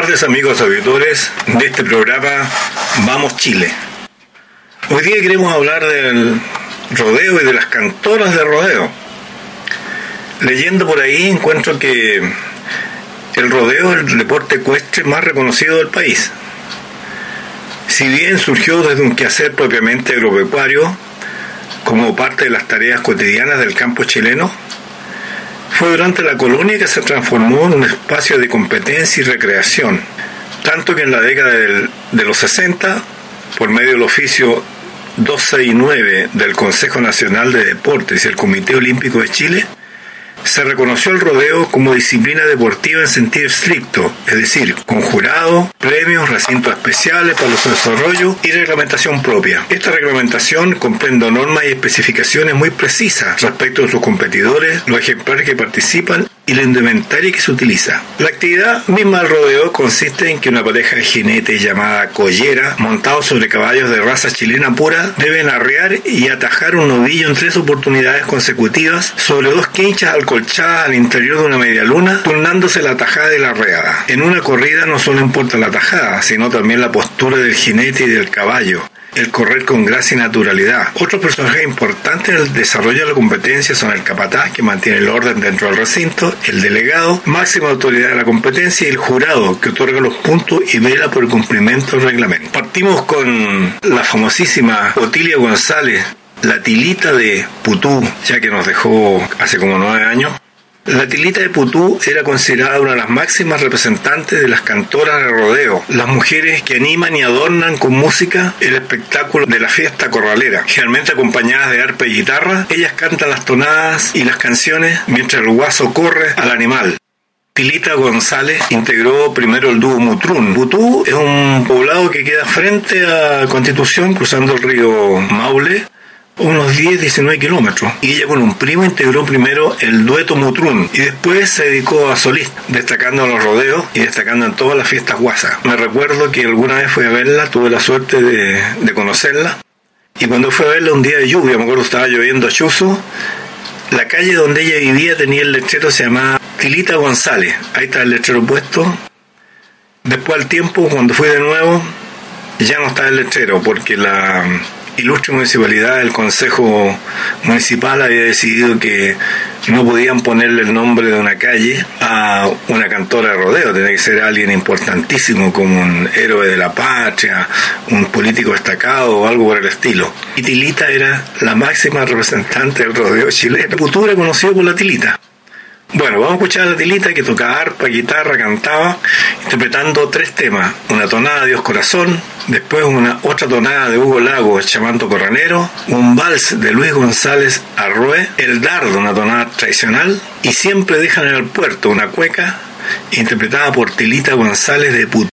Tardes amigos auditores de este programa Vamos Chile. Hoy día queremos hablar del rodeo y de las cantoras de rodeo. Leyendo por ahí encuentro que el rodeo es el deporte ecuestre más reconocido del país. Si bien surgió desde un quehacer propiamente agropecuario, como parte de las tareas cotidianas del campo chileno, fue durante la colonia que se transformó en un espacio de competencia y recreación, tanto que en la década de los 60, por medio del oficio 269 del Consejo Nacional de Deportes y el Comité Olímpico de Chile, se reconoció el rodeo como disciplina deportiva en sentido estricto, es decir, con jurado, premios, recintos especiales para los desarrollos y reglamentación propia. Esta reglamentación comprende normas y especificaciones muy precisas respecto de sus competidores, los ejemplares que participan y la indumentaria que se utiliza. La actividad misma del rodeo consiste en que una pareja de jinetes llamada collera, montados sobre caballos de raza chilena pura, deben arrear y atajar un novillo en tres oportunidades consecutivas sobre dos quinchas alcolchadas al interior de una media luna, turnándose la tajada y la arreada. En una corrida no solo importa la tajada, sino también la postura del jinete y del caballo el correr con gracia y naturalidad. Otros personajes importantes en el desarrollo de la competencia son el capataz, que mantiene el orden dentro del recinto, el delegado, máxima autoridad de la competencia, y el jurado, que otorga los puntos y vela por el cumplimiento del reglamento. Partimos con la famosísima Otilia González, la tilita de Putú, ya que nos dejó hace como nueve años. La tilita de Putú era considerada una de las máximas representantes de las cantoras de rodeo, las mujeres que animan y adornan con música el espectáculo de la fiesta corralera. Generalmente acompañadas de arpa y guitarra, ellas cantan las tonadas y las canciones mientras el guaso corre al animal. Tilita González integró primero el dúo Mutrún. Putú es un poblado que queda frente a Constitución, cruzando el río Maule, unos 10, 19 kilómetros. Y ella con un primo integró primero el dueto Mutrún y después se dedicó a solista, destacando en los rodeos y destacando en todas las fiestas guasas. Me recuerdo que alguna vez fui a verla, tuve la suerte de, conocerla. Y cuando fui a verla un día de lluvia, me acuerdo estaba lloviendo a chuzo, la calle donde ella vivía tenía el letrero, se llamaba Tilita González. Ahí está el letrero puesto. Después al tiempo, cuando fui de nuevo, ya no estaba el letrero porque la ilustre municipalidad, el Consejo Municipal había decidido que no podían ponerle el nombre de una calle a una cantora de rodeo, tenía que ser alguien importantísimo como un héroe de la patria, un político destacado o algo por el estilo. Y Tilita era la máxima representante del rodeo chileno, futura conocido por la Tilita. Bueno, vamos a escuchar a la Tilita que tocaba arpa, guitarra, cantaba, interpretando tres temas. Una tonada de Dios Corazón, después una otra tonada de Hugo Lago, Chamanto Corranero, un vals de Luis González Arrué, El Dardo, una tonada tradicional, y Siempre dejan en el puerto, una cueca, interpretada por Tilita González de Put.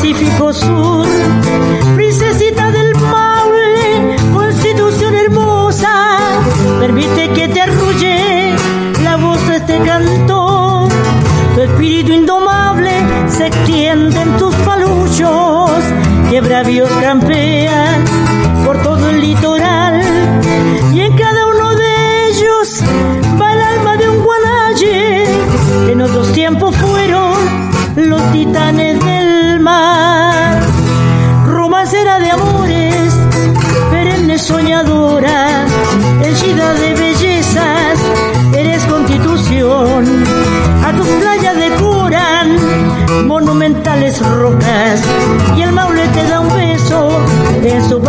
Pacífico Sur,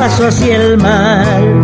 paso hacia el mar.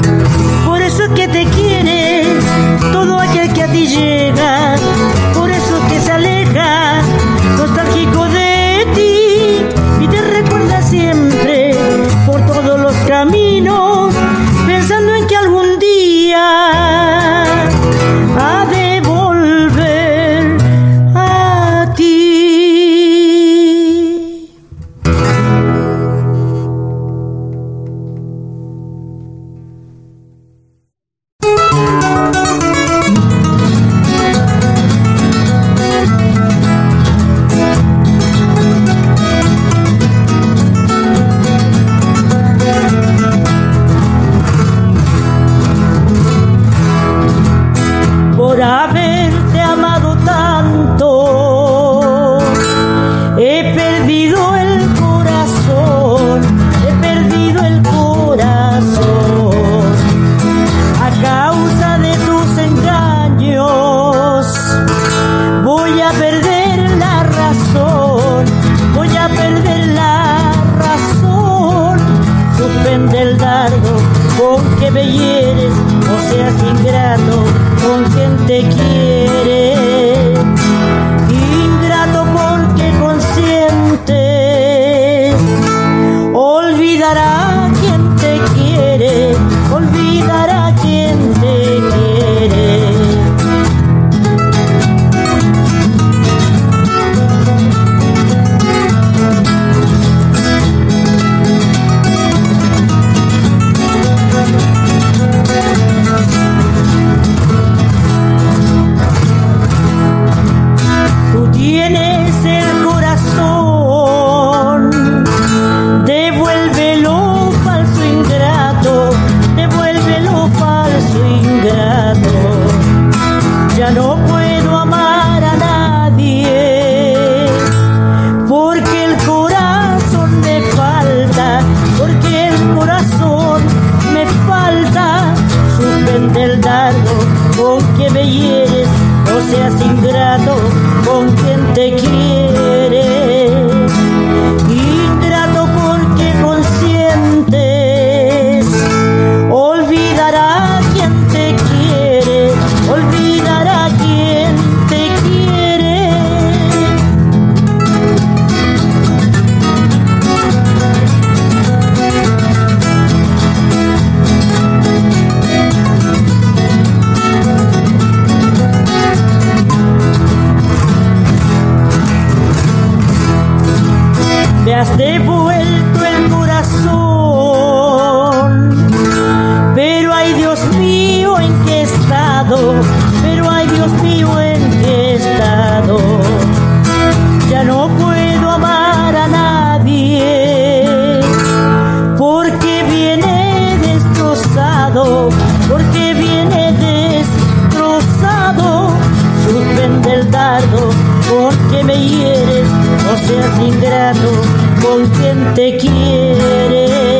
me has devuelto el corazón. Pero ay Dios mío, ¿en qué estado? Pero ay Dios mío, ¿en qué estado? Ya no puedo amar a nadie porque viene destrozado, porque viene destrozado. Suspende dardo porque me hieres, no seas ingrato con quien te quiere.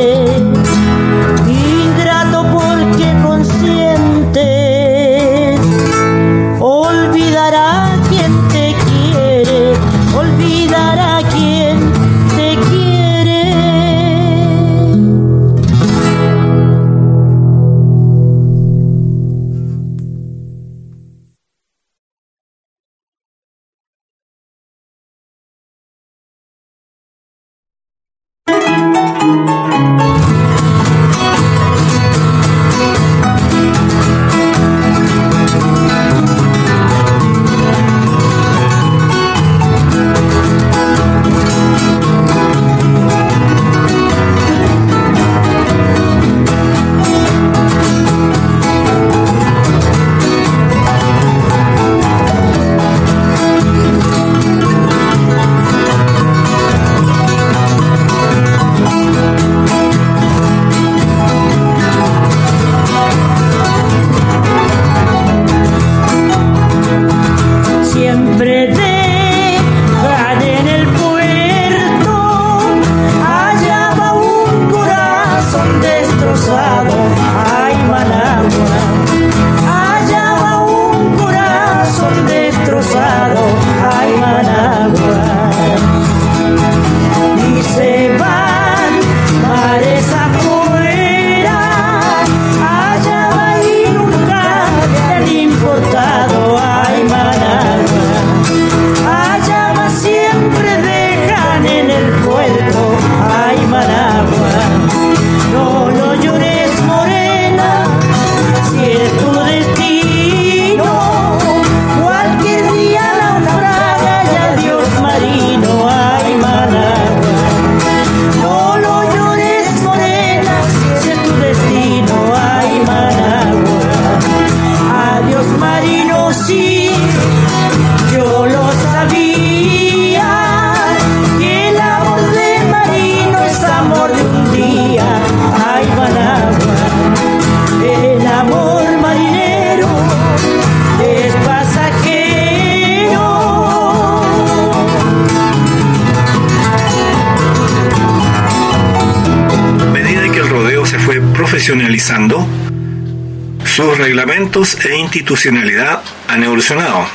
Institucionalidad han evolucionado.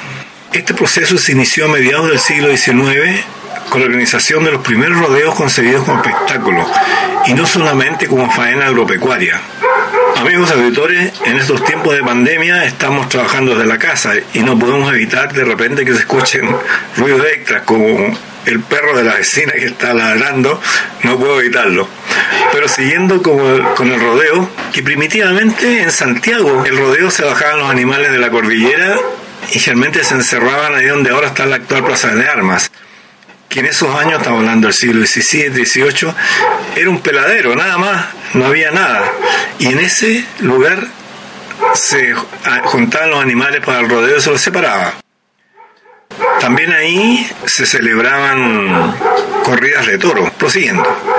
Este proceso se inició a mediados del siglo XIX con la organización de los primeros rodeos concebidos como espectáculo y no solamente como faena agropecuaria. Amigos auditores, en estos tiempos de pandemia estamos trabajando desde la casa y no podemos evitar de repente que se escuchen ruidos extras como el perro de la vecina que está ladrando, no puedo evitarlo. Pero siguiendo con el rodeo, que primitivamente en Santiago el rodeo se bajaban los animales de la cordillera y generalmente se encerraban ahí donde ahora está la actual Plaza de Armas que en esos años, estamos hablando del siglo XVII, XVIII, era un peladero, nada más, no había nada. Y en ese lugar se juntaban los animales para el rodeo y se los separaba. También ahí se celebraban corridas de toros, prosiguiendo.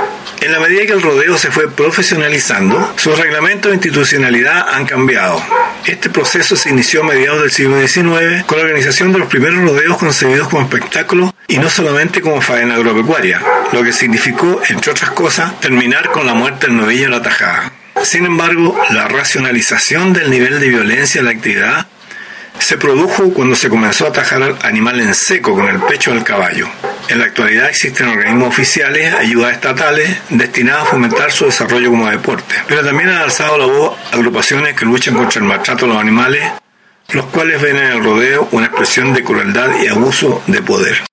En la medida que el rodeo se fue profesionalizando, sus reglamentos de institucionalidad han cambiado. Este proceso se inició a mediados del siglo XIX con la organización de los primeros rodeos concebidos como espectáculo y no solamente como faena agropecuaria, lo que significó, entre otras cosas, terminar con la muerte del novillo en la tajada. Sin embargo, la racionalización del nivel de violencia de la actividad se produjo cuando se comenzó a atajar al animal en seco con el pecho del caballo. En la actualidad existen organismos oficiales, ayudas estatales, destinadas a fomentar su desarrollo como deporte. Pero también han alzado la voz agrupaciones que luchan contra el maltrato a los animales, los cuales ven en el rodeo una expresión de crueldad y abuso de poder.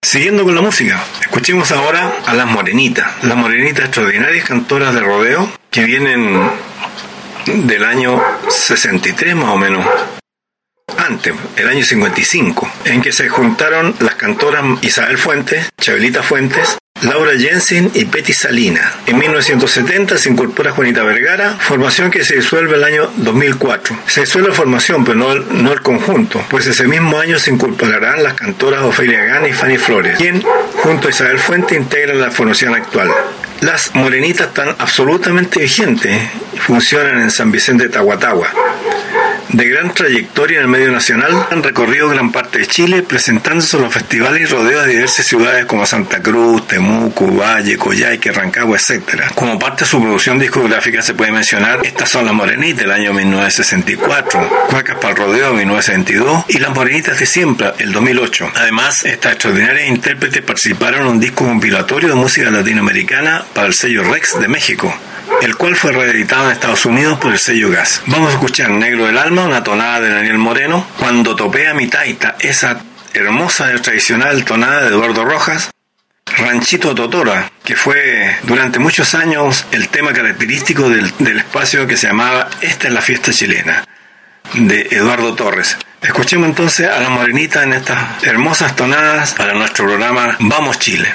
Siguiendo con la música, escuchemos ahora a las morenitas, las morenitas extraordinarias cantoras de rodeo que vienen del año 63 más o menos, antes, el año 55, en que se juntaron las cantoras Isabel Fuentes, Chabelita Fuentes, Laura Jensen y Betty Salina. En 1970 se incorpora Juanita Vergara, formación que se disuelve el año 2004. Se disuelve la formación, pero no el, no el conjunto, pues ese mismo año se incorporarán las cantoras Ofelia Gana y Fanny Flores, quien, junto a Isabel Fuentes, integran la formación actual. Las morenitas están absolutamente vigentes funcionan en San Vicente de Tahuatahua de gran trayectoria en el medio nacional, han recorrido gran parte de Chile presentándose en los festivales y rodeos de diversas ciudades como Santa Cruz, Temuco, Valle, Coyhaique, Rancagua, etc. Como parte de su producción discográfica se puede mencionar Estas son las Morenitas del año 1964, Cuecas para el Rodeo de 1972 y Las Morenitas de Siempre el 2008. Además, estas extraordinarias intérpretes participaron en un disco compilatorio de música latinoamericana para el sello Rex de México el cual fue reeditado en Estados Unidos por el sello Gas. Vamos a escuchar Negro del Alma, una tonada de Daniel Moreno, cuando topea mi taita, esa hermosa y tradicional tonada de Eduardo Rojas, Ranchito Totora, que fue durante muchos años el tema característico del, del, espacio que se llamaba Esta es la fiesta chilena, de Eduardo Torres. Escuchemos entonces a la morenita en estas hermosas tonadas para nuestro programa Vamos Chile.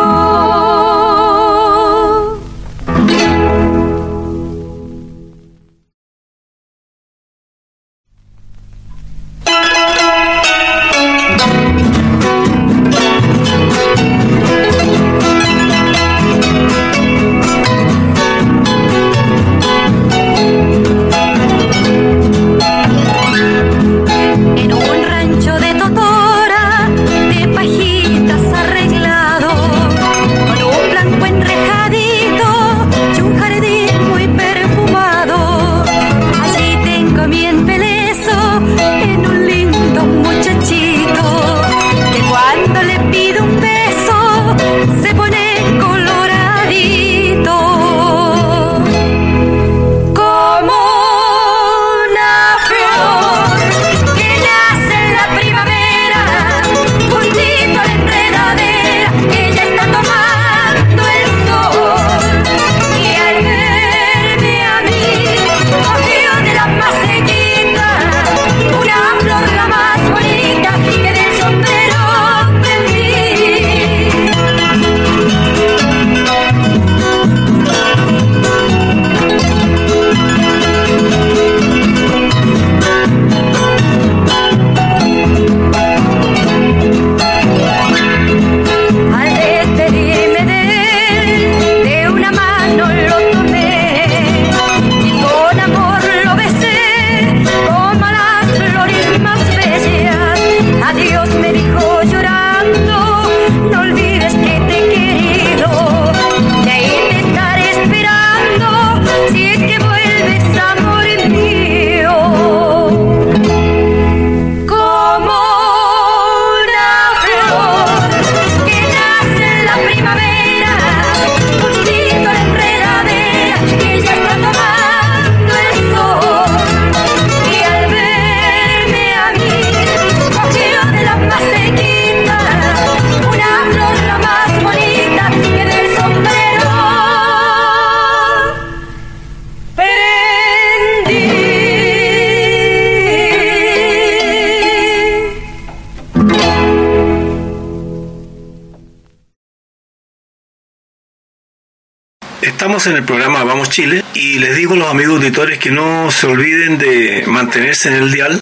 En el programa Vamos Chile y les digo a los amigos auditores que no se olviden de mantenerse en el dial,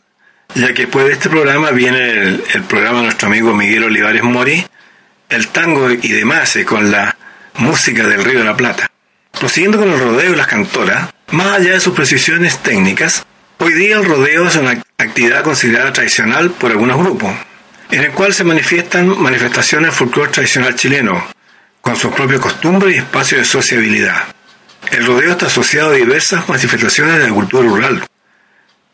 ya que después de este programa viene el, programa de nuestro amigo Miguel Olivares Mori, el tango y demás eh, con la música del Río de la Plata. Prosiguiendo con el rodeo y las cantoras, más allá de sus precisiones técnicas, hoy día el rodeo es una actividad considerada tradicional por algunos grupos, en el cual se manifiestan manifestaciones folclore tradicional chileno, con sus propias costumbres y espacios de sociabilidad. El rodeo está asociado a diversas manifestaciones de la cultura rural,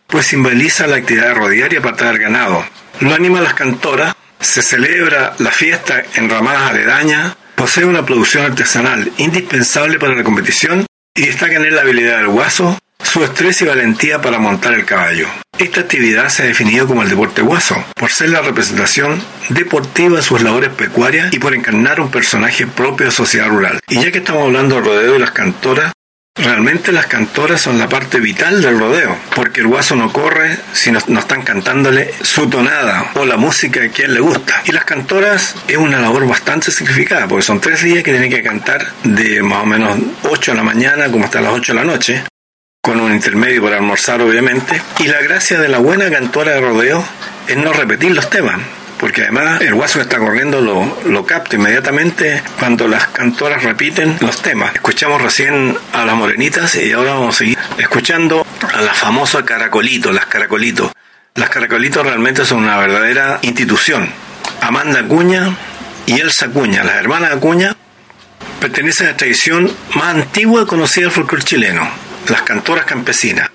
pues simboliza la actividad de rodear y apartar ganado. Lo anima las cantoras, se celebra la fiesta en ramadas aledañas, posee una producción artesanal indispensable para la competición y destaca en la habilidad del guaso, su estrés y valentía para montar el caballo. Esta actividad se ha definido como el deporte guaso, por ser la representación deportiva de sus labores pecuarias y por encarnar un personaje propio de sociedad rural. Y ya que estamos hablando del rodeo y las cantoras, Realmente las cantoras son la parte vital del rodeo, porque el guaso no corre si no, están cantándole su tonada o la música que a él le gusta. Y las cantoras es una labor bastante significada, porque son tres días que tienen que cantar de más o menos 8 de la mañana como hasta las 8 de la noche, con un intermedio para almorzar obviamente. Y la gracia de la buena cantora de rodeo es no repetir los temas porque además el guaso que está corriendo lo, lo capta inmediatamente cuando las cantoras repiten los temas. Escuchamos recién a las morenitas y ahora vamos a seguir escuchando a la famosa caracolito, las caracolitos. Las caracolitos realmente son una verdadera institución. Amanda Acuña y Elsa Acuña, las hermanas Acuña, pertenecen a la tradición más antigua conocida del folclore chileno, las cantoras campesinas.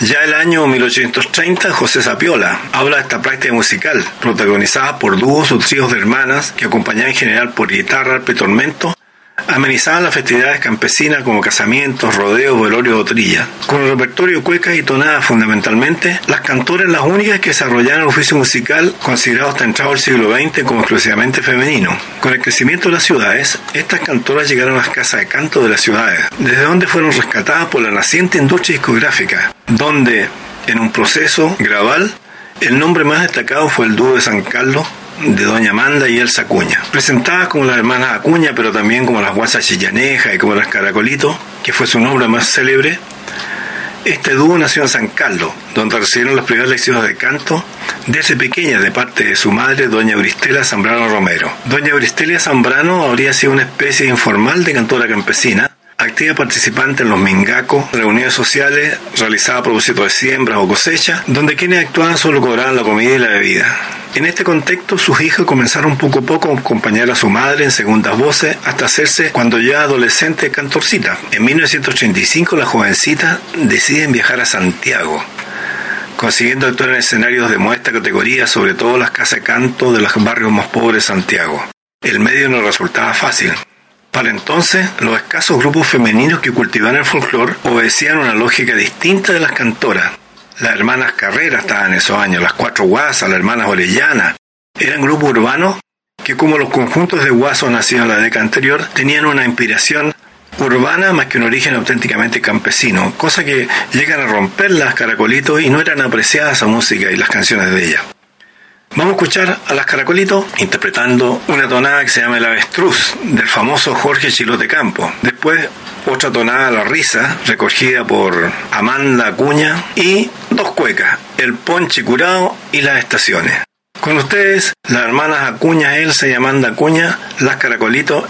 Ya el año 1830, José Sapiola habla de esta práctica musical, protagonizada por dúos o tríos de hermanas que acompañaban en general por guitarra, petormento, amenizaban las festividades campesinas como casamientos, rodeos, velorios o trillas. Con el repertorio cuecas y tonadas fundamentalmente, las cantoras las únicas que desarrollaron el oficio musical considerado hasta entrado el siglo XX como exclusivamente femenino. Con el crecimiento de las ciudades, estas cantoras llegaron a las casas de canto de las ciudades, desde donde fueron rescatadas por la naciente industria discográfica, donde, en un proceso gradual, el nombre más destacado fue el dúo de San Carlos de Doña Amanda y Elsa Acuña. Presentadas como las hermanas Acuña, pero también como las guasas chillanejas y como las caracolitos, que fue su nombre más célebre, este dúo nació en San Carlos, donde recibieron las primeras lecciones de canto desde pequeña de parte de su madre, doña Euristela Zambrano Romero. Doña Euristela Zambrano habría sido una especie informal de cantora campesina, activa participante en los mingacos, reuniones sociales realizadas a propósito de siembras o cosechas, donde quienes actuaban solo cobraban la comida y la bebida. En este contexto, sus hijos comenzaron poco a poco a acompañar a su madre en segundas voces hasta hacerse, cuando ya adolescente, cantorcita. En 1985, las jovencitas deciden viajar a Santiago, consiguiendo actuar en escenarios de modesta categoría, sobre todo las casas de canto de los barrios más pobres de Santiago. El medio no resultaba fácil. Para entonces, los escasos grupos femeninos que cultivaban el folclore obedecían una lógica distinta de las cantoras. Las hermanas Carrera estaban en esos años, las cuatro guasas, las hermanas Orellana. Eran grupos urbanos que, como los conjuntos de guasos nacidos en la década anterior, tenían una inspiración urbana más que un origen auténticamente campesino, cosa que llegan a romper las caracolitos y no eran apreciadas a música y las canciones de ella. Vamos a escuchar a las Caracolitos interpretando una tonada que se llama El Avestruz, del famoso Jorge Chilote Campo. Después, otra tonada, La Risa, recogida por Amanda Acuña. Y dos cuecas, El Ponche Curado y Las Estaciones. Con ustedes, las hermanas Acuña, Elsa y Amanda Acuña, las Caracolitos.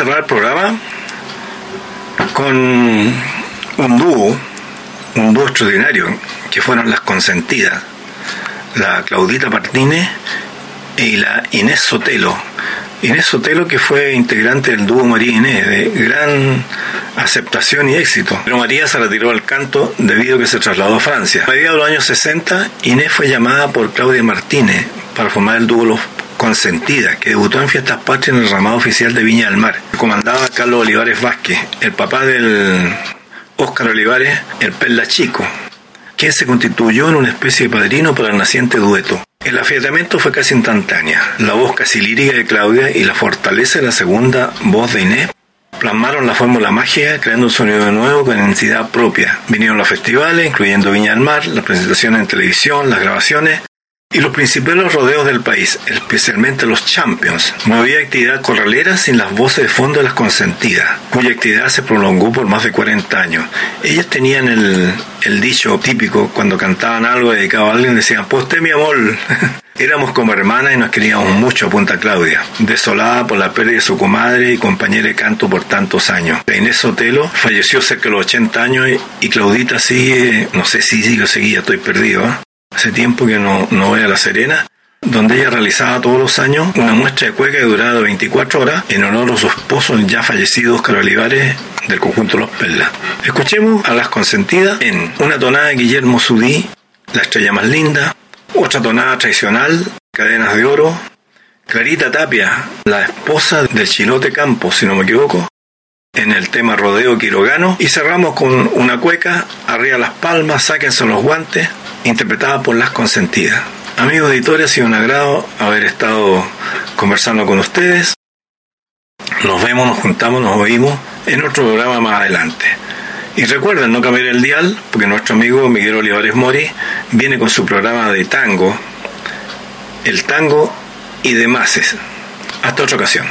Cerrar el programa con un dúo, un dúo extraordinario, que fueron las consentidas, la Claudita Martínez y la Inés Sotelo. Inés Sotelo que fue integrante del dúo María Inés, de gran aceptación y éxito. Pero María se retiró del canto debido a que se trasladó a Francia. A mediados de los años 60, Inés fue llamada por Claudia Martínez para formar el dúo Los Consentida, que debutó en Fiestas Patrias en el ramado oficial de Viña del Mar. Comandaba Carlos Olivares Vázquez, el papá del Óscar Olivares, el Perla Chico, quien se constituyó en una especie de padrino para el naciente dueto. El afiatamiento fue casi instantánea. La voz casi lírica de Claudia y la fortaleza de la segunda voz de Inés plasmaron la fórmula mágica creando un sonido nuevo con identidad propia. Vinieron los festivales, incluyendo Viña del Mar, las presentaciones en televisión, las grabaciones y los principales rodeos del país, especialmente los Champions. No había actividad corralera sin las voces de fondo de las consentidas, cuya actividad se prolongó por más de 40 años. Ellas tenían el, el dicho típico, cuando cantaban algo dedicado a alguien, decían, poste mi amor. Éramos como hermanas y nos queríamos mucho a Punta Claudia, desolada por la pérdida de su comadre y compañera de canto por tantos años. Inés Sotelo falleció cerca de los 80 años y Claudita sigue, no sé si sigue o seguía, estoy perdido. ¿eh? Hace tiempo que no, no voy a La Serena, donde ella realizaba todos los años una muestra de cueca que duraba 24 horas en honor a su esposo, ya fallecido Oscar Olivares, del conjunto Los Perlas. Escuchemos a las consentidas en una tonada de Guillermo Sudí, La estrella más linda, otra tonada tradicional, Cadenas de Oro, Clarita Tapia, la esposa del Chilote Campos, si no me equivoco, en el tema Rodeo Quirogano, y cerramos con una cueca, Arriba las palmas, sáquense los guantes, interpretada por Las Consentidas. Amigos editores, ha sido un agrado haber estado conversando con ustedes. Nos vemos, nos juntamos, nos oímos en otro programa más adelante. Y recuerden no cambiar el dial, porque nuestro amigo Miguel Olivares Mori viene con su programa de tango, el tango y demás. Hasta otra ocasión.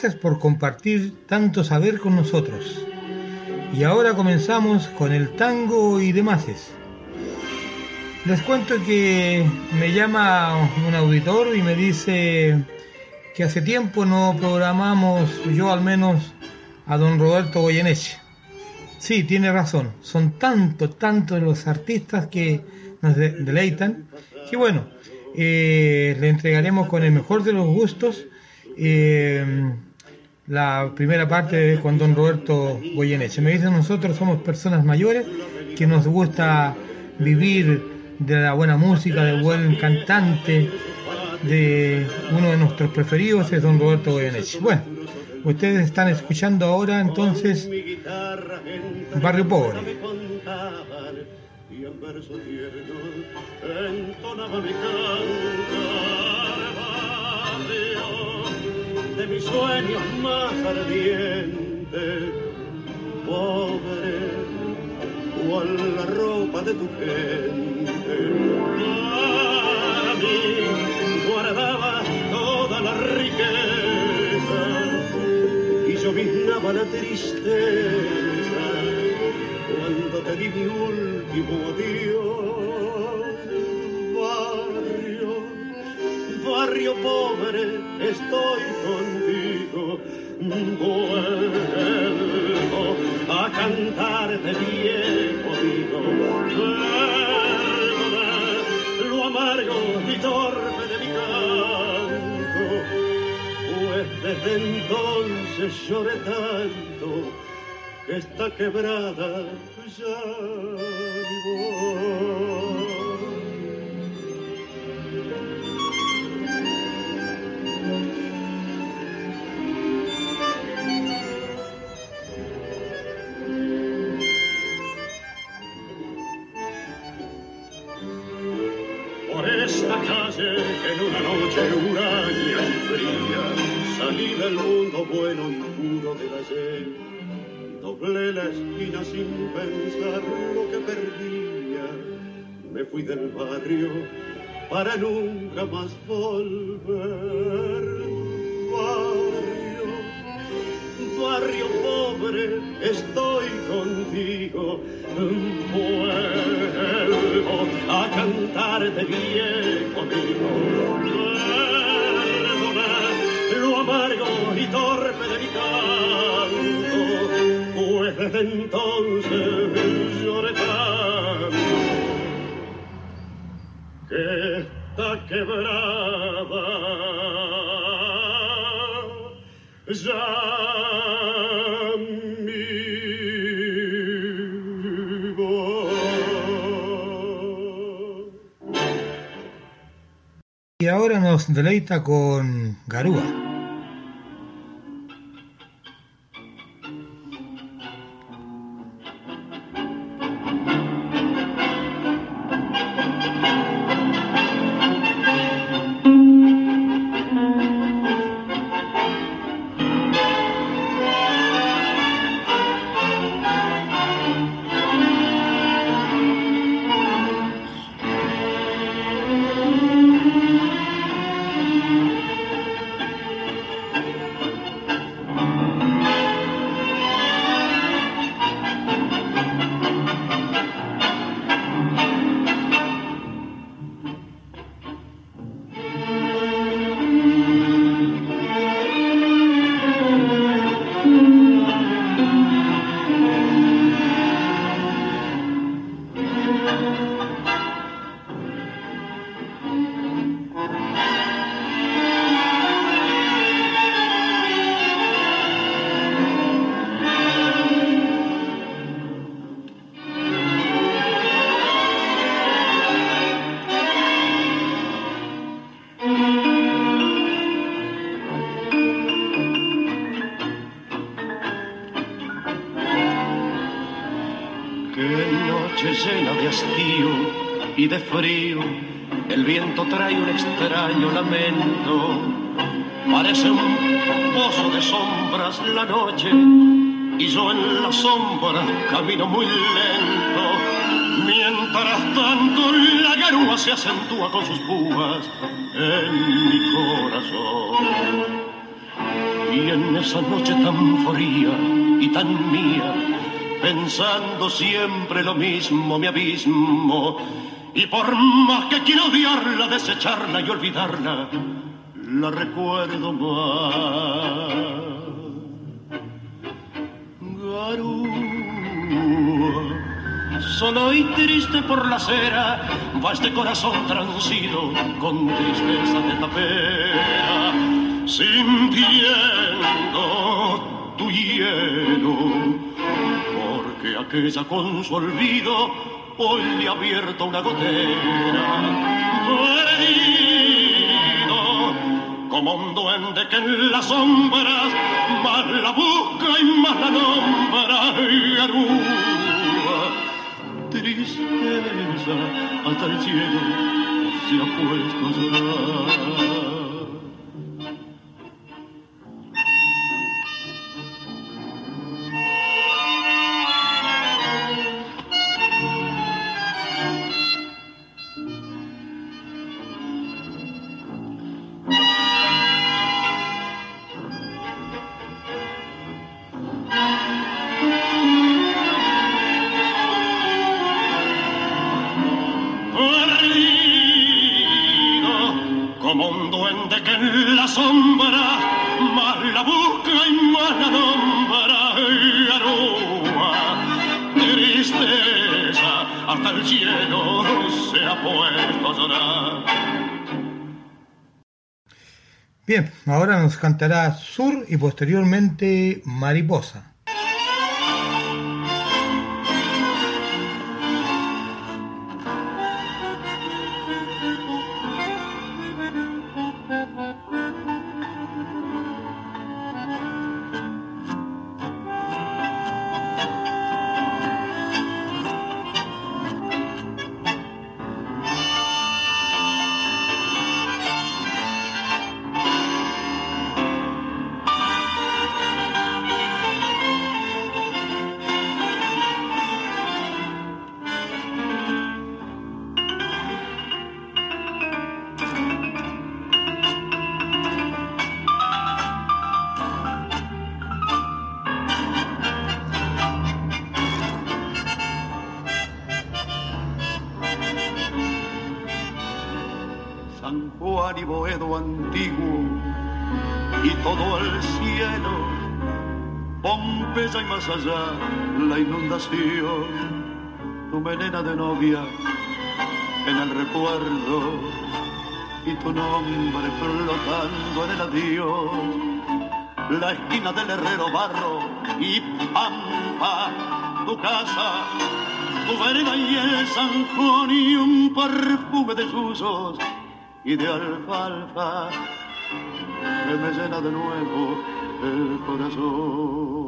Gracias por compartir tanto saber con nosotros. Y ahora comenzamos con el tango y demás. Les cuento que me llama un auditor y me dice que hace tiempo no programamos, yo al menos, a don Roberto Goyeneche. Sí, tiene razón. Son tantos, tantos los artistas que nos deleitan que bueno, eh, le entregaremos con el mejor de los gustos eh, la primera parte con don Roberto Goyeneche. Me dicen nosotros somos personas mayores que nos gusta vivir de la buena música, del buen cantante, de uno de nuestros preferidos es don Roberto Goyeneche. Bueno, ustedes están escuchando ahora entonces Barrio Pobre mis sueños más ardientes, pobre, cual la ropa de tu gente. Para mí guardaba toda la riqueza y yo vislaba la tristeza cuando te di mi último adiós. Barrio pobre, estoy contigo. Vuelvo a cantarte viejo amigo. Perdona lo amargo y torpe de mi canto, pues desde entonces lloré tanto está quebrada ya que en una noche huraña y fría salí del mundo bueno y puro de la ayer Doblé la esquina sin pensar lo que perdía. Me fui del barrio para nunca más volver. Barrio, barrio pobre, estoy contigo. Vuelvo a cantarte viejo amigo. Perdona lo amargo y torpe de mi canto desde entonces lloré tanto que está quebrada Y ahora nos deleita con Garúa. Y en esa noche tan fría y tan mía, pensando siempre lo mismo, mi abismo. Y por más que quiero odiarla, desecharla y olvidarla, la recuerdo más. Garúa, solo y triste por la acera, va este corazón transido con tristeza de tapera, sintiendo tu hielo, porque aquella con su olvido hoy le ha abierto una gotera. Perdido, como un duende que en las sombras más la busca y más la nombra. Garúa, tristeza, hasta el cielo se ha puesto a llorar. Ahora nos cantará Sur y posteriormente Mariposa. Flotando en el adiós, la esquina del herrero barro y pampa, tu casa, tu vereda y el zanjón y un perfume de susos y de alfalfa que me llena de nuevo el corazón.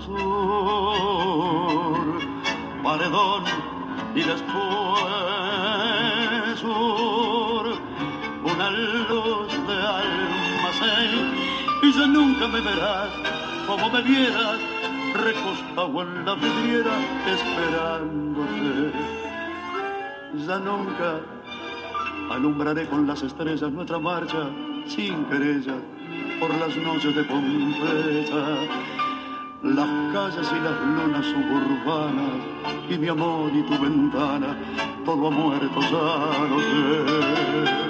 Sur, paredón y después sur, una luz ya nunca me verás como me vieras recostado en la vidriera esperándote. Ya nunca alumbraré con las estrellas nuestra marcha sin querella por las noches de Pompeya. Las calles y las lunas suburbanas y mi amor y tu ventana, todo ha muerto, ya lo.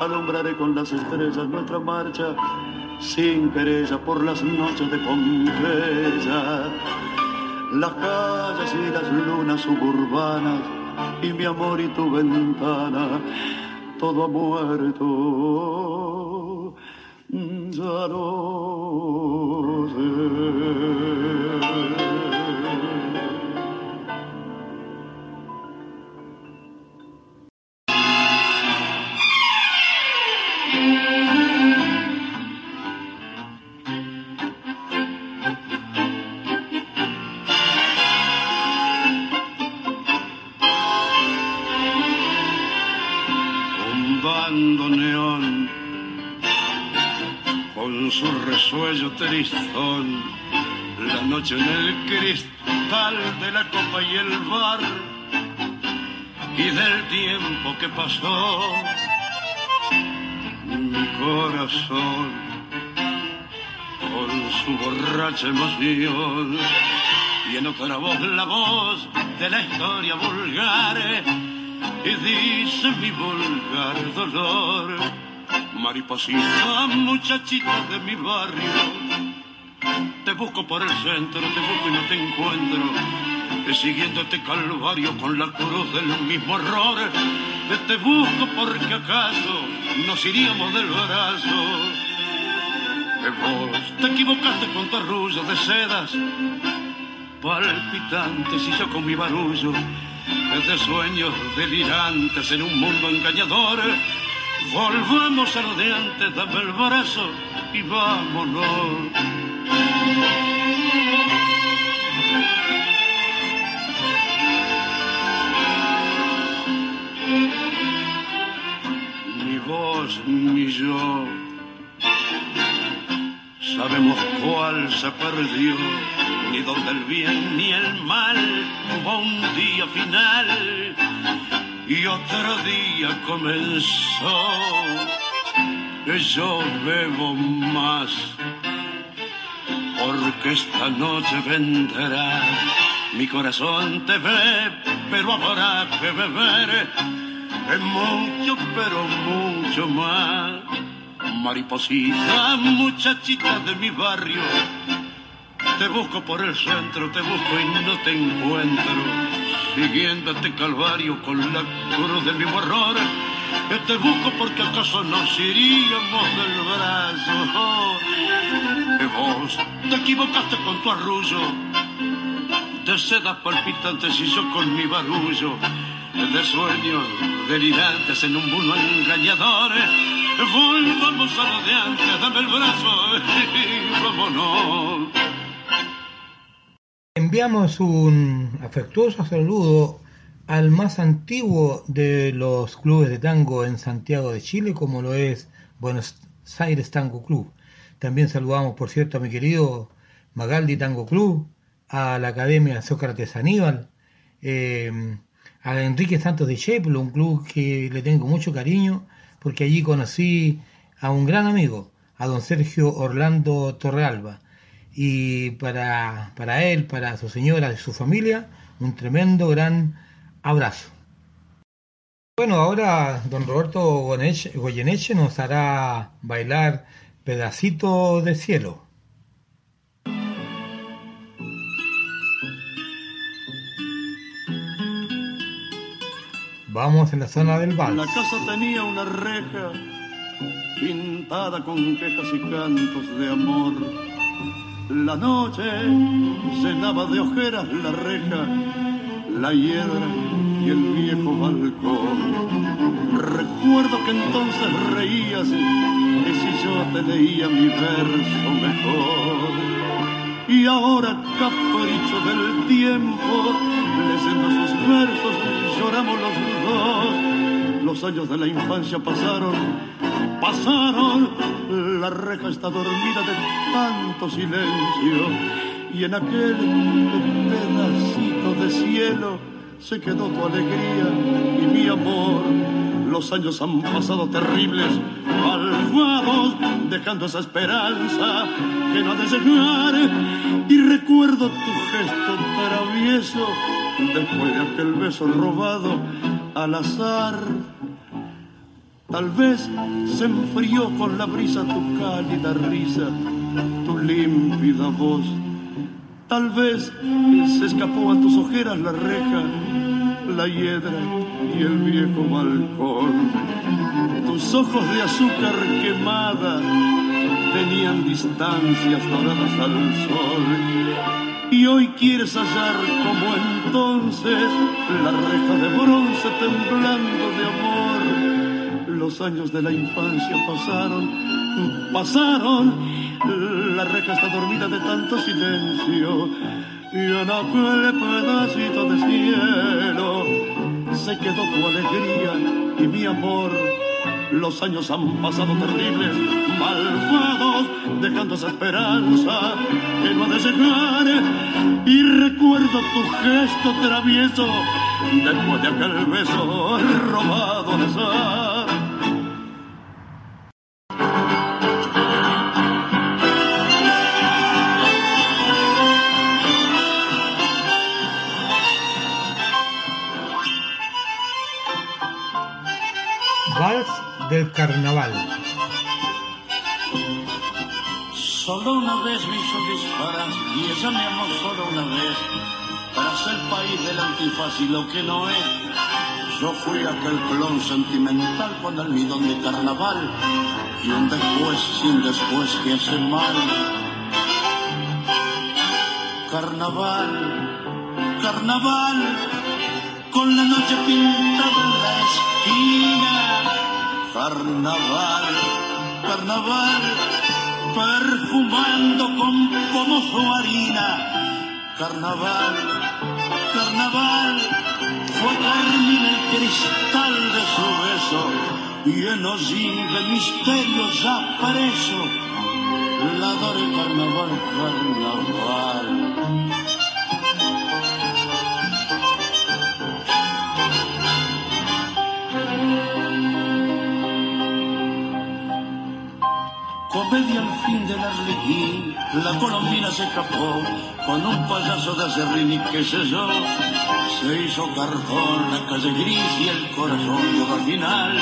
alumbraré con las estrellas nuestra marcha, sin querella por las noches de Pompeya. Las calles y las lunas suburbanas y mi amor y tu ventana, todo ha muerto. Ya no. Con su resuello tristón, la noche en el cristal de la copa y el bar, y del tiempo que pasó, mi corazón con su borracha emoción, y en otra voz la voz de la historia vulgar y dice mi vulgar dolor, mariposita, muchachita de mi barrio, te busco por el centro, te busco y no te encuentro, siguiendo este calvario con la cruz del mismo error, te busco porque acaso nos iríamos del brazo. Vos te equivocaste con tu arrullo de sedas, palpitantes y yo con mi barullo de sueños delirantes en un mundo engañador. Volvamos a lo de dame el brazo y vámonos. Ni vos ni yo sabemos cuál se perdió, ni dónde el bien ni el mal hubo un día final y otro día comenzó. Yo bebo más porque esta noche vendrá. Mi corazón te ve, pero habrá que beber es mucho, pero mucho más. Mariposita, muchachita de mi barrio, te busco por el centro, te busco y no te encuentro. Siguiendo este calvario con la cruz de mi horror, te busco porque acaso nos iríamos del brazo. Vos te equivocaste con tu arrullo, de sedas palpitantes y yo con mi barullo, de sueños delirantes en un mundo engañador. A dame el brazo vámonos. Enviamos un afectuoso saludo al más antiguo de los clubes de tango en Santiago de Chile, como lo es Buenos Aires Tango Club. También saludamos, por cierto, a mi querido Magaldi Tango Club, a la Academia Sócrates Aníbal, eh, a Enrique Santos de Cheplo, un club que le tengo mucho cariño, porque allí conocí a un gran amigo, a don Sergio Orlando Torrealba. Y para, para él, para su señora y su familia, un tremendo, gran abrazo. Bueno, ahora don Roberto Goyeneche- nos hará bailar Pedacito de Cielo. Vamos en la zona del La vals. casa tenía una reja pintada con quejas y cantos de amor. La noche llenaba de ojeras la reja, la hiedra y el viejo balcón. Recuerdo que entonces reías que si yo te leía mi verso mejor. Y ahora, capricho del tiempo, leyendo sus versos, lloramos los dos. Los años de la infancia pasaron, pasaron. La reja está dormida de tanto silencio. Y en aquel pedacito de cielo se quedó tu alegría y mi amor. Los años han pasado terribles, malvados, dejando esa esperanza que no ha de llegar. Y recuerdo tu gesto travieso después de aquel beso robado al azar. Tal vez se enfrió con la brisa tu cálida risa, tu límpida voz. Tal vez se escapó a tus ojeras la reja, la hiedra y el viejo balcón. Tus ojos de azúcar quemada tenían distancias doradas al sol. Y hoy quieres hallar como entonces la reja de bronce temblando de amor. Los años de la infancia pasaron, pasaron. La reja está dormida de tanto silencio. Y en aquel pedacito de cielo se quedó tu alegría y mi amor. Los años han pasado terribles, malvados, dejando esa esperanza que no ha de llegar. Y recuerdo tu gesto travieso después de aquel beso robado al azar. Del Carnaval. Solo una vez me hizo disparar y ella me amó solo una vez para ser país del antifaz y lo que no es. Yo fui aquel clon sentimental con almidón de carnaval y un después sin después que hace mal. Carnaval, carnaval, con la noche pintada en la esquina. Carnaval, carnaval, perfumando con pomo su harina. Carnaval, carnaval, fue carmín el cristal de su beso, y en hollín de misterio ya preso. La adoré carnaval, carnaval. Comedia al fin del arlequín, la colombina se escapó con un payaso de acerrín y qué sé. Se hizo cartón la calle gris y el corazón llegó al final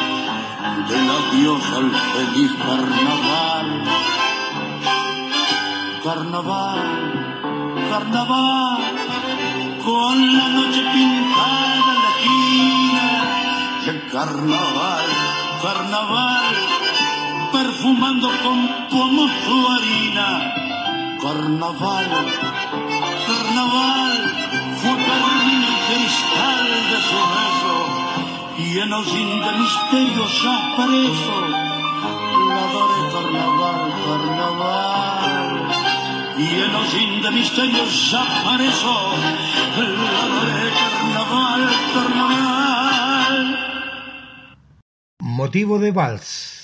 del adiós al feliz carnaval. Carnaval, carnaval, con la noche pintada en la esquina. El carnaval, carnaval perfumando con pomo su harina. Carnaval, carnaval, fue carmín el cristal de su beso, y en hollín de misterio ya preso. La adoré carnaval, carnaval, y en hollín de misterio ya preso. La adoré carnaval, carnaval. Motivo de vals.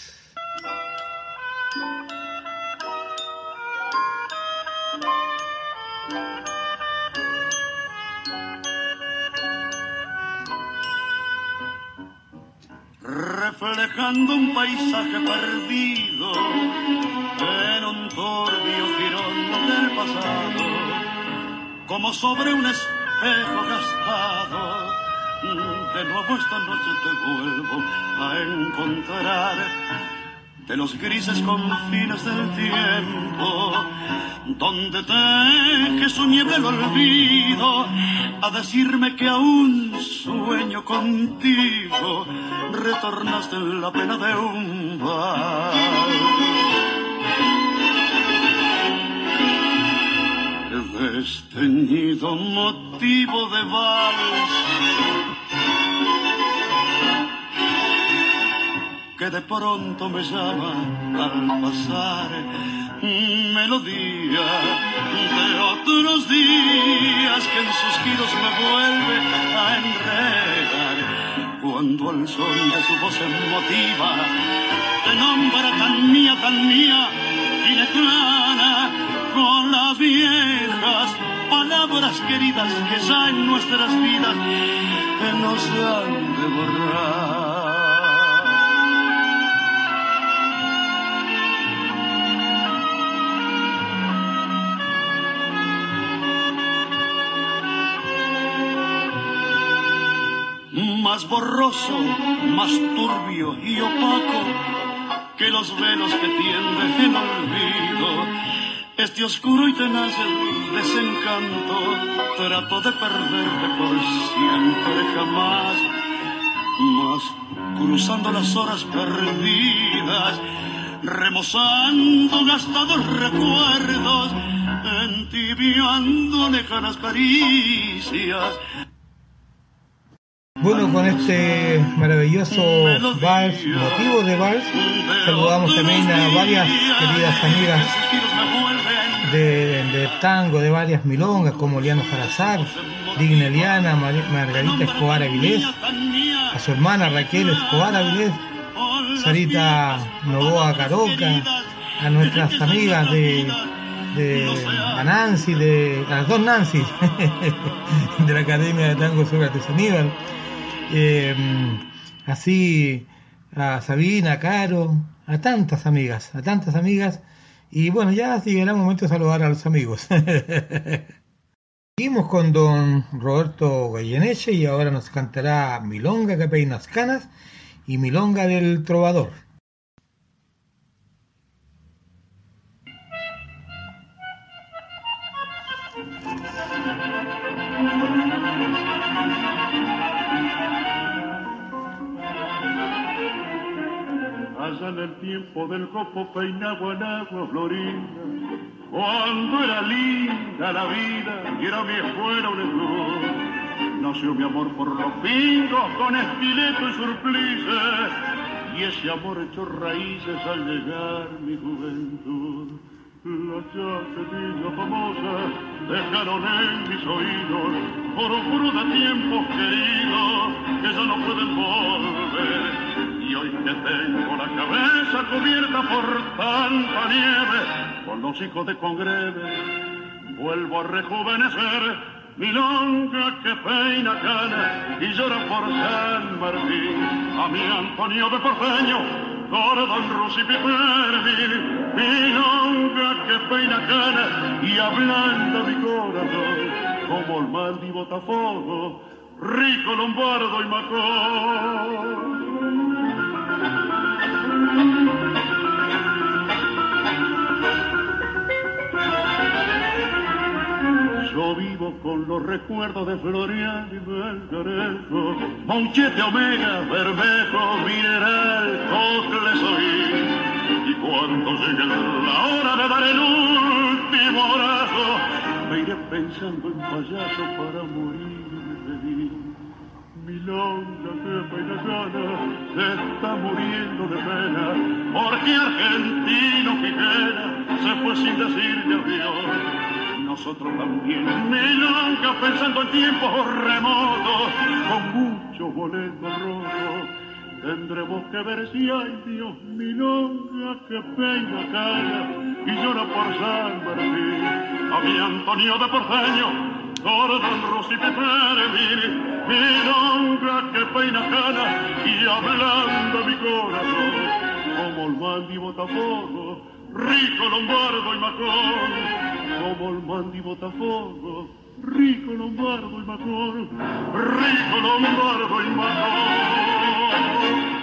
Un paisaje perdido en un turbio girón del pasado, como sobre un espejo gastado. De nuevo esta noche te vuelvo a encontrar de los grises confines del tiempo, donde teje su nieve el olvido, a decirme que aún sueño contigo, retornaste en la pena de un bar. Desteñido motivo de vals que de pronto me llama al pasar melodía de otros días que en sus giros me vuelve a enredar cuando el son de su voz emotiva te nombra tan mía, tan mía y lejana con las viejas palabras queridas que ya en nuestras vidas nos han de borrar. Más borroso, más turbio y opaco que los velos que tienden el olvido. Este oscuro y tenaz desencanto trato de perderte por siempre jamás. Mas cruzando las horas perdidas, remozando gastados recuerdos, entibiando lejanas caricias, bueno, con este maravilloso vals, motivo de vals, saludamos también a varias queridas amigas de, tango, de varias milongas, como Liano Salazar, Digna Eliana, Margarita Escobar Avilés, a su hermana Raquel Escobar Avilés, Sarita Novoa Caroca, a nuestras amigas de, Nancy, de, a las dos Nancy de la Academia de Tango Sócrates Aníbal, eh, así a Sabina, a Caro, a tantas amigas, a tantas amigas. Y bueno, ya llegará el momento de saludar a los amigos. Seguimos con don Roberto Goyeneche y ahora nos cantará Milonga que canas y Milonga del Trovador. Allá en el tiempo del copo peinado en agua florida, cuando era linda la vida y era mi escuela un esplor. Nació mi amor por los pingos con estileto y surplice, y ese amor echó raíces al llegar mi juventud. Las niña famosa dejaron en mis oídos por un de tiempos queridos que ya no pueden volver y hoy que tengo la cabeza cubierta por tanta nieve, con los hijos de congreve, vuelvo a rejuvenecer mi longa que peina cana y llora por San Martín. A mi Antonio de Porteño, Gordon Rusi Pipervin, mi longa que peina cana y hablando mi corazón, como el Mandi Botafogo, rico Lombardo y Macón. Yo vivo con los recuerdos de Florian y Belgarejo, Monchete Omega, Bermejo, Mineral, Cocles soy. Y cuando llegue la hora de dar el último abrazo, me iré pensando en payaso para morir Milonga que peina se está muriendo de pena, porque argentino Figuera se fue sin decirle adiós. Nosotros también, Milonga pensando en tiempos remotos, con mucho boleto rojo, tendremos que ver si hay Dios Milonga que peina cara y llora por San Martín. A mi Antonio de Porteño, Gordon Rossi Pepervini, milonga que peina cana y hablando mi corazón, como el mandi botafogo, rico lombardo y macón, como el mandi botafogo, rico lombardo y macón, rico lombardo y macón.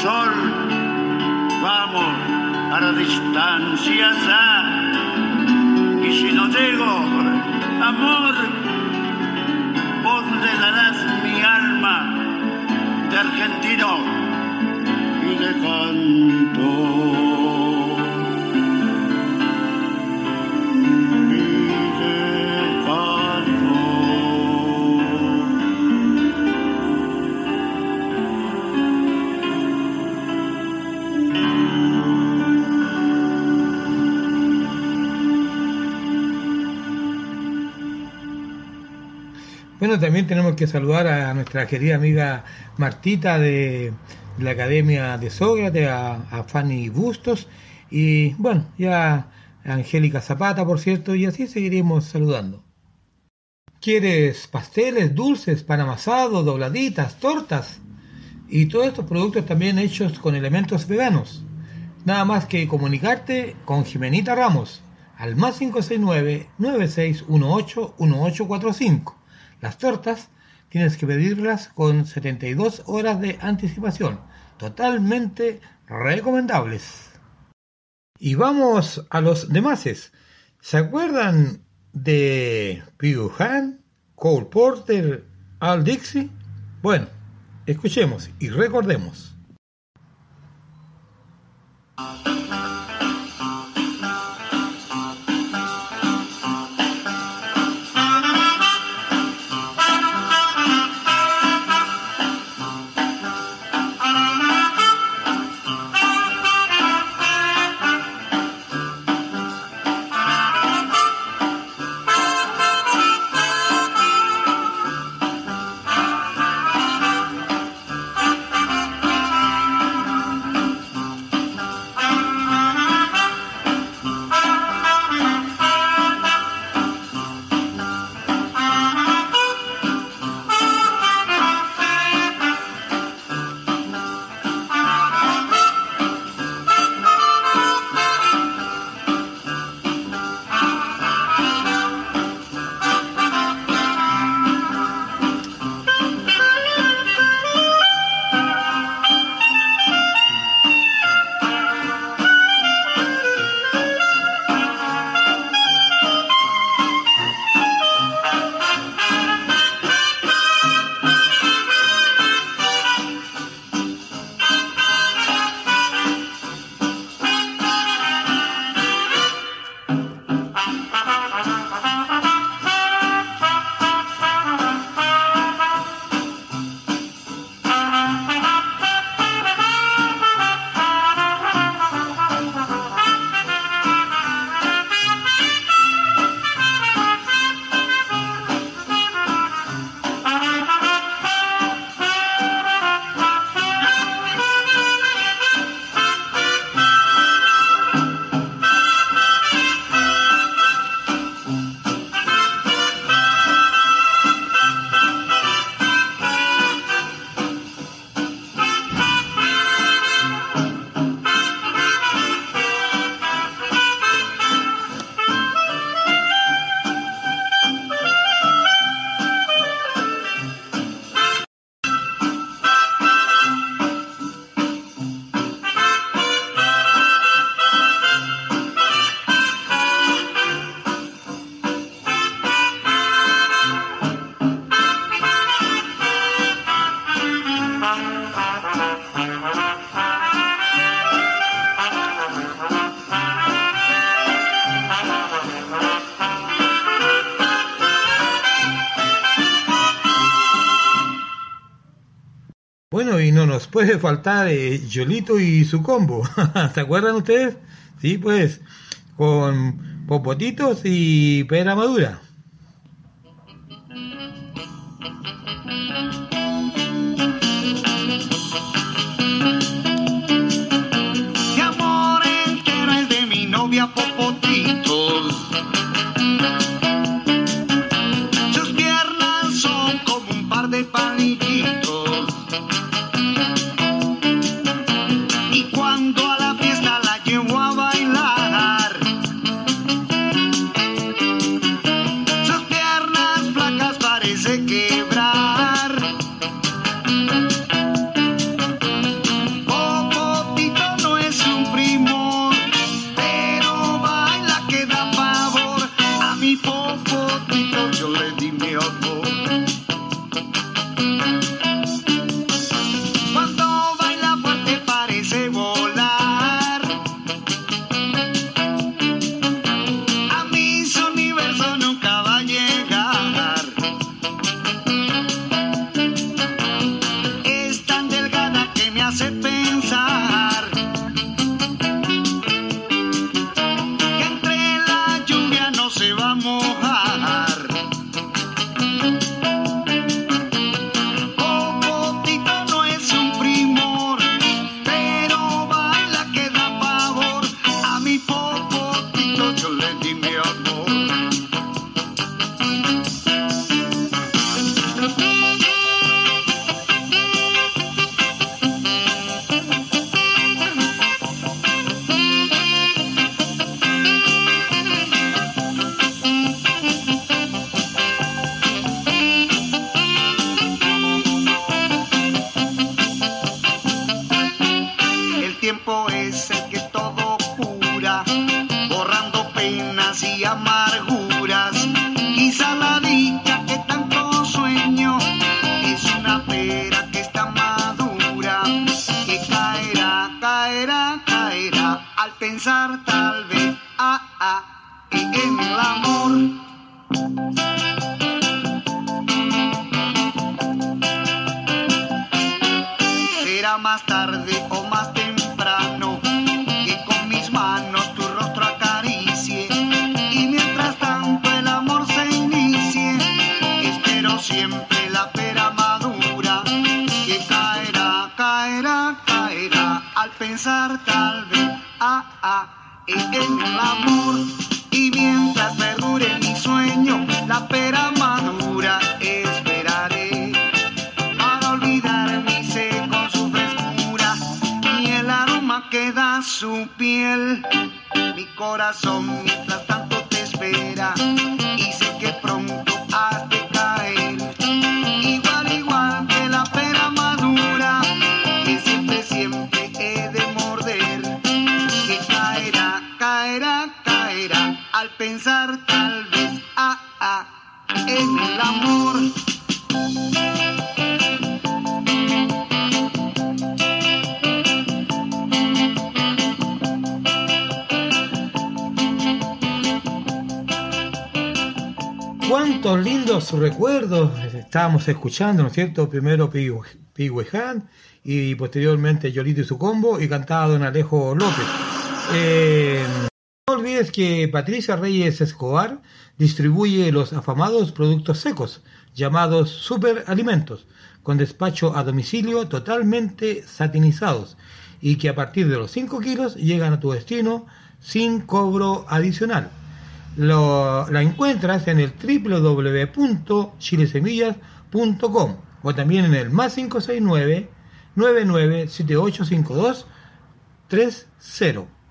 Sol. Vamos a la distancia. Y si no llego, amor, vos le darás mi alma de argentino y de canto. Bueno, también tenemos que saludar a nuestra querida amiga Martita de la Academia de Sócrates, a, Fanny Bustos y bueno, ya Angélica Zapata, por cierto, y así seguiremos saludando. ¿Quieres pasteles, dulces, pan amasado, dobladitas, tortas? Y todos estos productos también hechos con elementos veganos. Nada más que comunicarte con Jimenita Ramos al más 569-9618-1845. Las tortas tienes que pedirlas con 72 horas de anticipación, totalmente recomendables. Y vamos a los demases. ¿Se acuerdan de Pew Han, Cole Porter, Al Dixie? Bueno, escuchemos y recordemos. Puede faltar eh, Yolito y su combo. ¿Se acuerdan ustedes? Sí, pues, con popotitos y pera madura. Mi amor entero es de mi novia Popotitos. Pensar tal vez ah, ah, en el amor. Cuántos lindos recuerdos estábamos escuchando, ¿no es cierto? Primero Pigüeján y posteriormente Yolito y su combo y cantaba Don Alejo López. Eh, olvides que Patricia Reyes Escobar distribuye los afamados productos secos llamados superalimentos con despacho a domicilio totalmente satinizados y que a partir de los 5 kilos llegan a tu destino sin cobro adicional. Lo, la encuentras en el www.chilesemillas.com o también en el más 569 997852 30.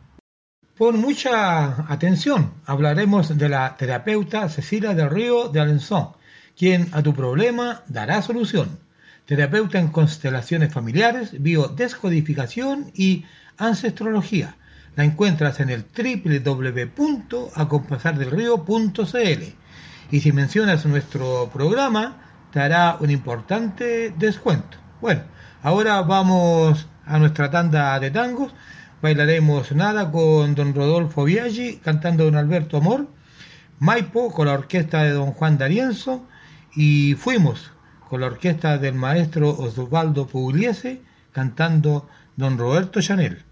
Pon mucha atención, hablaremos de la terapeuta Cecilia del Río de Alençon, quien a tu problema dará solución. Terapeuta en constelaciones familiares, biodescodificación y ancestrología. La encuentras en el www.acompasardelrío.cl y si mencionas nuestro programa te hará un importante descuento. Bueno, ahora vamos a nuestra tanda de tangos. Bailaremos nada con don Rodolfo Biaggi cantando don Alberto Amor, Maipo con la orquesta de don Juan D'Arienzo y Fuimos con la orquesta del maestro Osvaldo Pugliese cantando Don Roberto Chanel.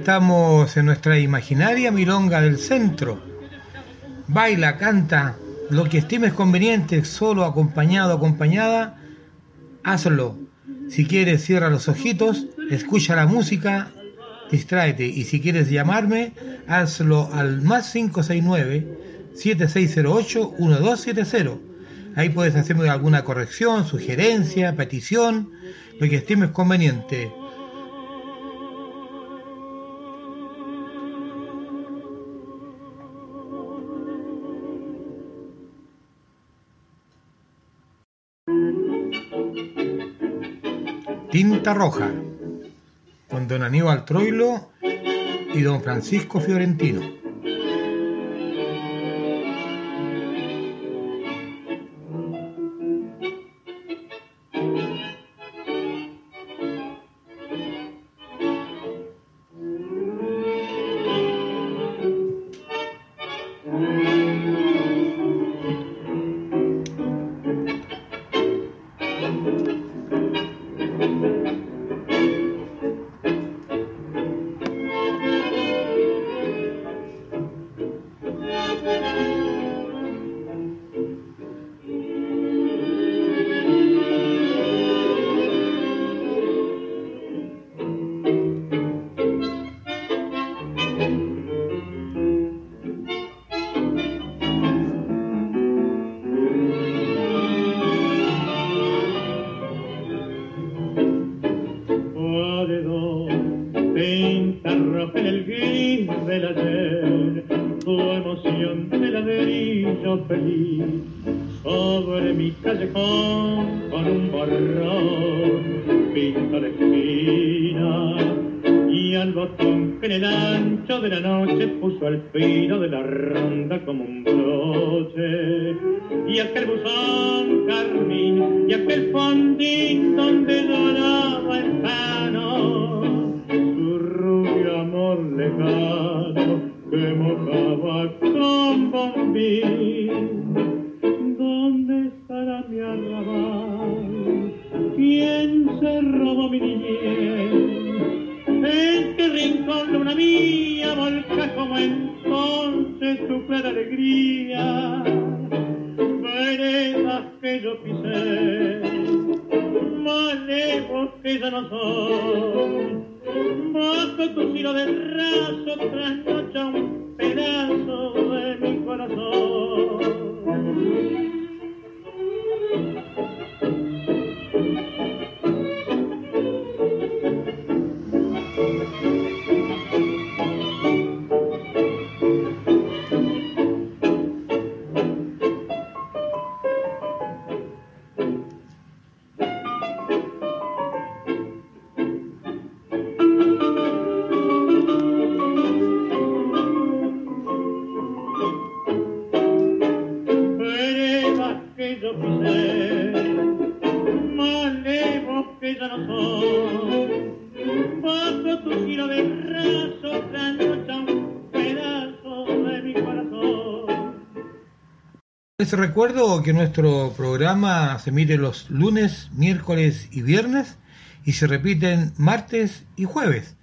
Estamos en nuestra imaginaria milonga del centro. Baila, canta, lo que estimes conveniente, solo acompañado, acompañada, hazlo. Si quieres, cierra los ojitos, escucha la música, distráete. Y si quieres llamarme, hazlo al más 569-7608-1270. Ahí puedes hacerme alguna corrección, sugerencia, petición, lo que estimes conveniente. Tinta Roja, con don Aníbal Troilo y don Francisco Fiorentino. En el gris del ayer, tu emoción de ladrillo feliz. Sobre mi callejón con un borrón, pinta la esquina. Y al botón que en el ancho de la noche puso al filo de la ronda como un broche. Y aquel buzón carmín y aquel fondín donde doraba el pano amor lejano que mojaba con bombín. ¿Dónde estará mi arrabal? ¿Quién se robó mi niñez? ¿En qué rincón luna mía volca como entonces tu clara alegría? Veredas que yo pisé, malevos que ya no son, bajo tu tiro de raso trasnocha un pedazo de mi corazón. Recuerdo que nuestro programa se emite los lunes, miércoles y viernes y se repiten martes y jueves.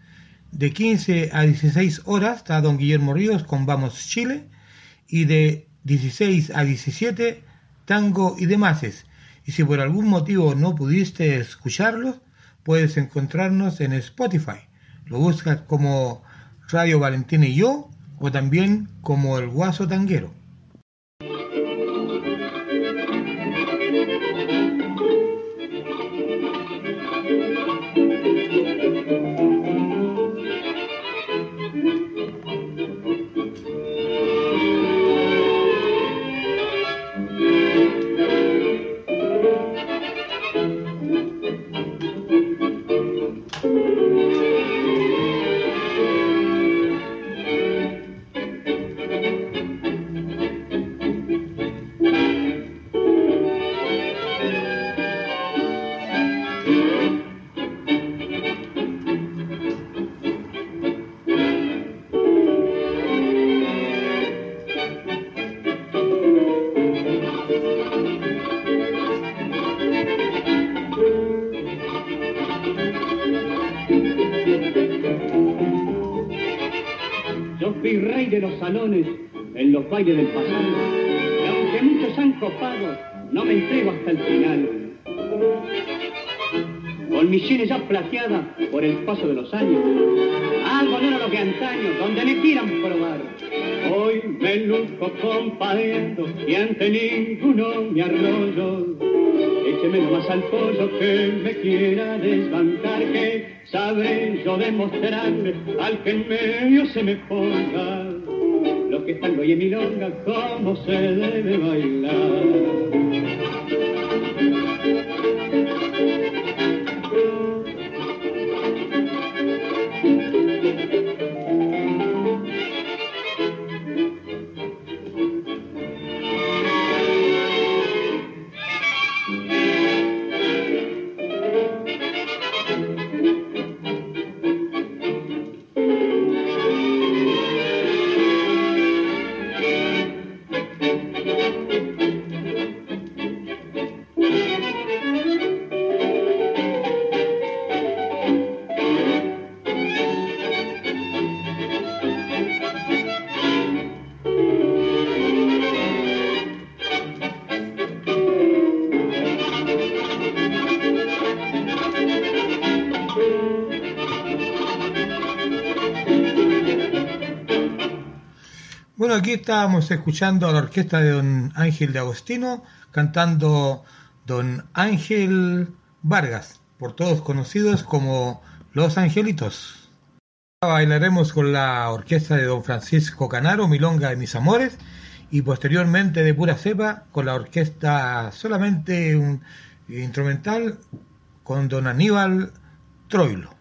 De 15 a 16 horas está don Guillermo Ríos con Vamos Chile y de 16 a 17 Tango y Demases. Y si por algún motivo no pudiste escucharlos, puedes encontrarnos en Spotify. Lo buscas como Radio Valentina y yo o también como El Guaso Tanguero. Écheme nomás al pollo que me quiera desbancar, que sabré yo demostrarle al que en medio se me ponga. Lo que están hoy en milonga, cómo se debe bailar. estábamos escuchando a la orquesta de don Ángel de Agostino cantando don Ángel Vargas, por todos conocidos como Los Angelitos. Bailaremos con la orquesta de don Francisco Canaro, Milonga de mis amores, y posteriormente de pura cepa con la orquesta solamente un, instrumental con don Aníbal Troilo.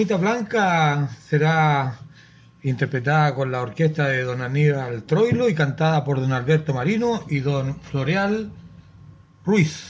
Palomita Blanca será interpretada con la orquesta de don Aníbal Troilo y cantada por don Alberto Marino y don Floreal Ruiz.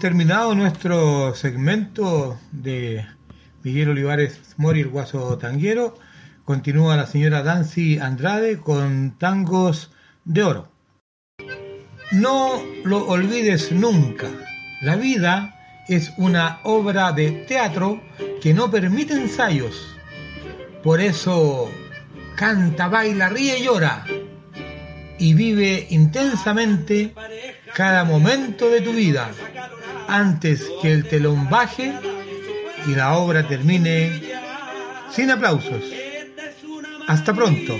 Terminado nuestro segmento de Miguel Olivares Mori, el guaso tanguero, continúa la señora Dancy Andrade con tangos de oro. No lo olvides nunca. La vida es una obra de teatro que no permite ensayos. Por eso canta, baila, ríe y llora. Y vive intensamente cada momento de tu vida antes que el telón baje y la obra termine sin aplausos. Hasta pronto.